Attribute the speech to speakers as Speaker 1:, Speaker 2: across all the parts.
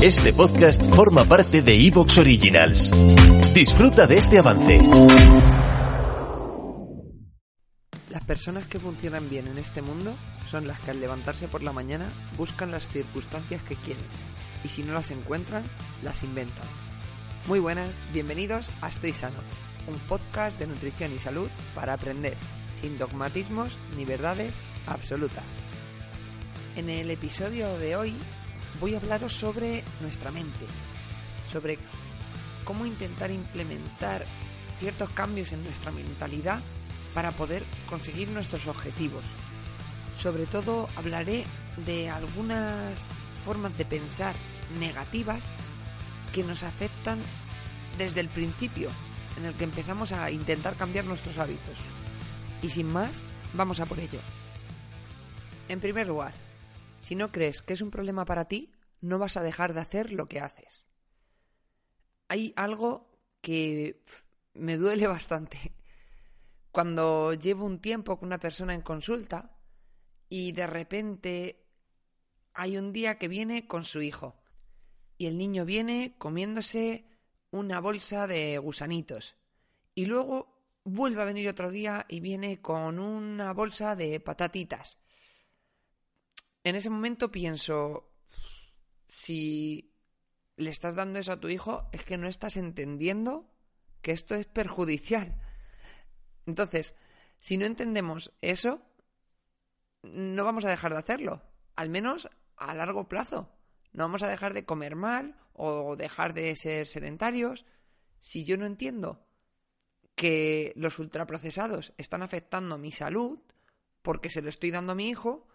Speaker 1: Este podcast forma parte de Evox Originals. Disfruta de este avance.
Speaker 2: Las personas que funcionan bien en este mundo son las que al levantarse por la mañana buscan las circunstancias que quieren y si no las encuentran, las inventan. Muy buenas, bienvenidos a Estoy Sano, un podcast de nutrición y salud para aprender, sin dogmatismos ni verdades absolutas. En el episodio de hoy voy a hablaros sobre nuestra mente, sobre cómo intentar implementar ciertos cambios en nuestra mentalidad para poder conseguir nuestros objetivos. Sobre todo hablaré de algunas formas de pensar negativas que nos afectan desde el principio en el que empezamos a intentar cambiar nuestros hábitos. Y sin más, vamos a por ello. En primer lugar, si no crees que es un problema para ti, no vas a dejar de hacer lo que haces. Hay algo que me duele bastante. Cuando llevo un tiempo con una persona en consulta y de repente hay un día que viene con su hijo y el niño viene comiéndose una bolsa de gusanitos y luego vuelve a venir otro día y viene con una bolsa de patatitas en ese momento pienso, si le estás dando eso a tu hijo, es que no estás entendiendo que esto es perjudicial. Entonces, si no entendemos eso, no vamos a dejar de hacerlo, al menos a largo plazo. No vamos a dejar de comer mal o dejar de ser sedentarios. Si yo no entiendo que los ultraprocesados están afectando mi salud porque se lo estoy dando a mi hijo,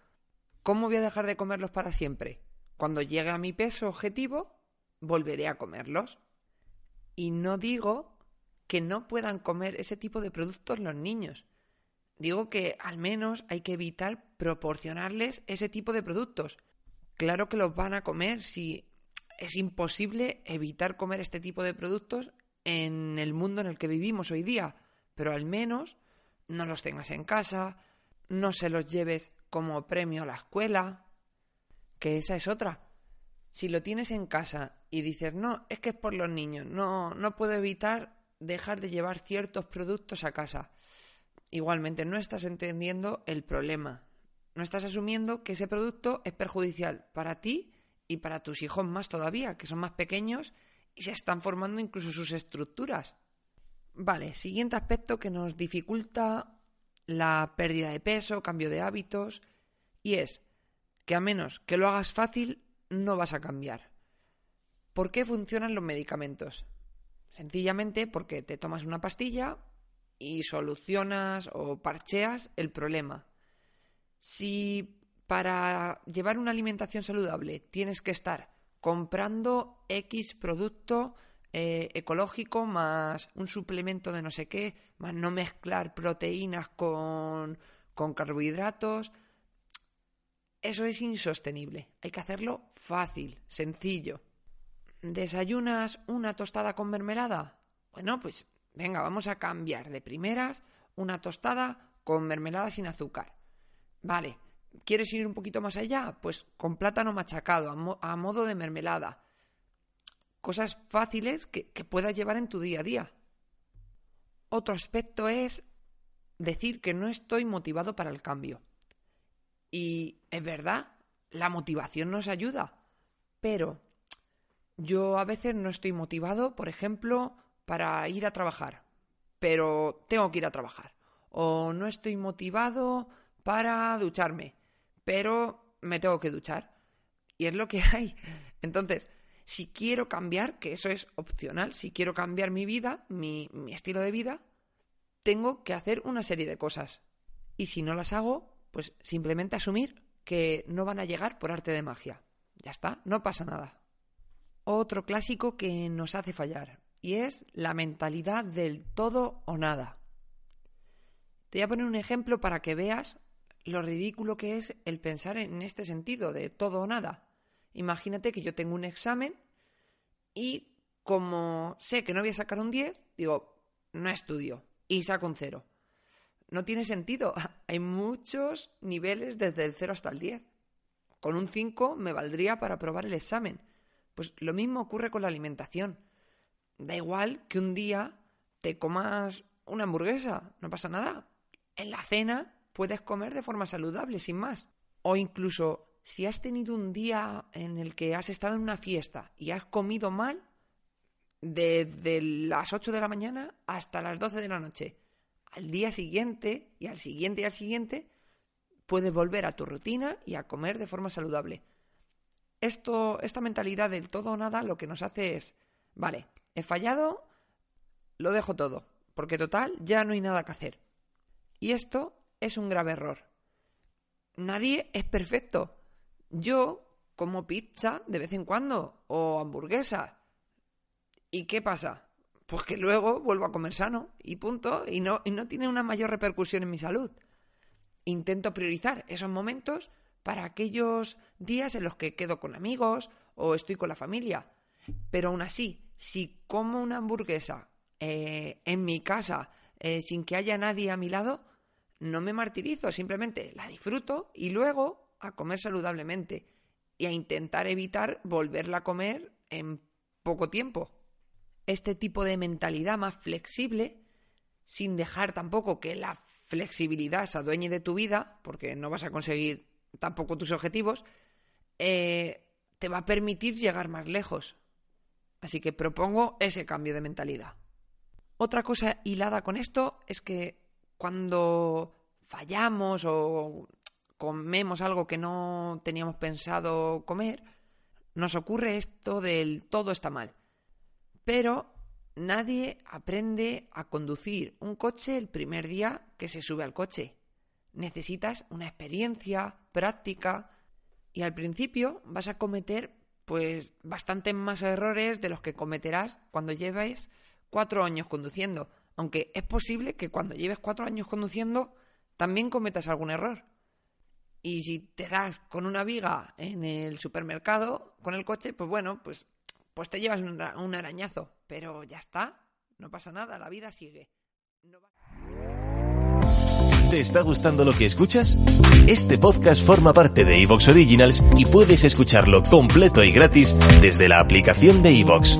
Speaker 2: ¿Cómo voy a dejar de comerlos para siempre? Cuando llegue a mi peso objetivo, volveré a comerlos. Y no digo que no puedan comer ese tipo de productos los niños. Digo que al menos hay que evitar proporcionarles ese tipo de productos. Claro que los van a comer si es imposible evitar comer este tipo de productos en el mundo en el que vivimos hoy día, pero al menos no los tengas en casa, no se los lleves como premio a la escuela, que esa es otra. Si lo tienes en casa y dices, no, es que es por los niños, no, no puedo evitar dejar de llevar ciertos productos a casa. Igualmente, no estás entendiendo el problema. No estás asumiendo que ese producto es perjudicial para ti y para tus hijos más todavía, que son más pequeños y se están formando incluso sus estructuras. Vale, siguiente aspecto que nos dificulta la pérdida de peso, cambio de hábitos, y es que a menos que lo hagas fácil, no vas a cambiar. ¿Por qué funcionan los medicamentos? Sencillamente porque te tomas una pastilla y solucionas o parcheas el problema. Si para llevar una alimentación saludable tienes que estar comprando X producto eh, ecológico más un suplemento de no sé qué, más no mezclar proteínas con, con carbohidratos. Eso es insostenible. Hay que hacerlo fácil, sencillo. ¿Desayunas una tostada con mermelada? Bueno, pues venga, vamos a cambiar de primeras una tostada con mermelada sin azúcar. Vale, ¿quieres ir un poquito más allá? Pues con plátano machacado, a modo de mermelada cosas fáciles que, puedas llevar en tu día a día. Otro aspecto es decir que no estoy motivado para el cambio. Y es verdad, la motivación nos ayuda, pero yo a veces no estoy motivado, por ejemplo, para ir a trabajar, pero tengo que ir a trabajar. O no estoy motivado para ducharme, pero me tengo que duchar. Y es lo que hay. Entonces, si quiero cambiar, que eso es opcional, si quiero cambiar mi vida, mi, estilo de vida, tengo que hacer una serie de cosas. Y si no las hago, pues simplemente asumir que no van a llegar por arte de magia. Ya está, no pasa nada. Otro clásico que nos hace fallar, y es la mentalidad del todo o nada. Te voy a poner un ejemplo para que veas lo ridículo que es el pensar en este sentido de todo o nada. Imagínate que yo tengo un examen y como sé que no voy a sacar un 10, digo, no estudio y saco un 0. No tiene sentido. Hay muchos niveles desde el 0 hasta el 10. Con un 5 me valdría para aprobar el examen. Pues lo mismo ocurre con la alimentación. Da igual que un día te comas una hamburguesa, no pasa nada. En la cena puedes comer de forma saludable, sin más. O incluso si has tenido un día en el que has estado en una fiesta y has comido mal, desde las 8 de la mañana hasta las 12 de la noche. Al día siguiente y al siguiente y al siguiente puedes volver a tu rutina y a comer de forma saludable. Esto, esta mentalidad del todo o nada lo que nos hace es, vale, he fallado, lo dejo todo, porque total ya no hay nada que hacer. Y esto es un grave error. Nadie es perfecto. Yo como pizza de vez en cuando o hamburguesa ¿Y qué pasa? Pues que luego vuelvo a comer sano y punto, y no, y no tiene una mayor repercusión en mi salud. Intento priorizar esos momentos para aquellos días en los que quedo con amigos o estoy con la familia. Pero aún así, si como una hamburguesa eh, en mi casa eh, sin que haya nadie a mi lado, no me martirizo, simplemente la disfruto y luego a comer saludablemente y a intentar evitar volverla a comer en poco tiempo este tipo de mentalidad más flexible, sin dejar tampoco que la flexibilidad se adueñe de tu vida, porque no vas a conseguir tampoco tus objetivos, eh, te va a permitir llegar más lejos. Así que propongo ese cambio de mentalidad. Otra cosa hilada con esto es que cuando fallamos o comemos algo que no teníamos pensado comer, nos ocurre esto del todo está mal. Pero nadie aprende a conducir un coche el primer día que se sube al coche. Necesitas una experiencia, práctica y al principio vas a cometer pues bastantes más errores de los que cometerás cuando lleves cuatro años conduciendo. Aunque es posible que cuando lleves cuatro años conduciendo también cometas algún error. Y si te das con una viga en el supermercado con el coche, pues bueno, pues pues te llevas un, arañazo, pero ya está, no pasa nada, la vida sigue.
Speaker 1: ¿Te está gustando lo que escuchas? Este podcast forma parte de Evox Originals y puedes escucharlo completo y gratis desde la aplicación de Evox.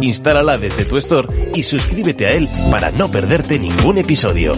Speaker 1: Instálala desde tu store y suscríbete a él para no perderte ningún episodio.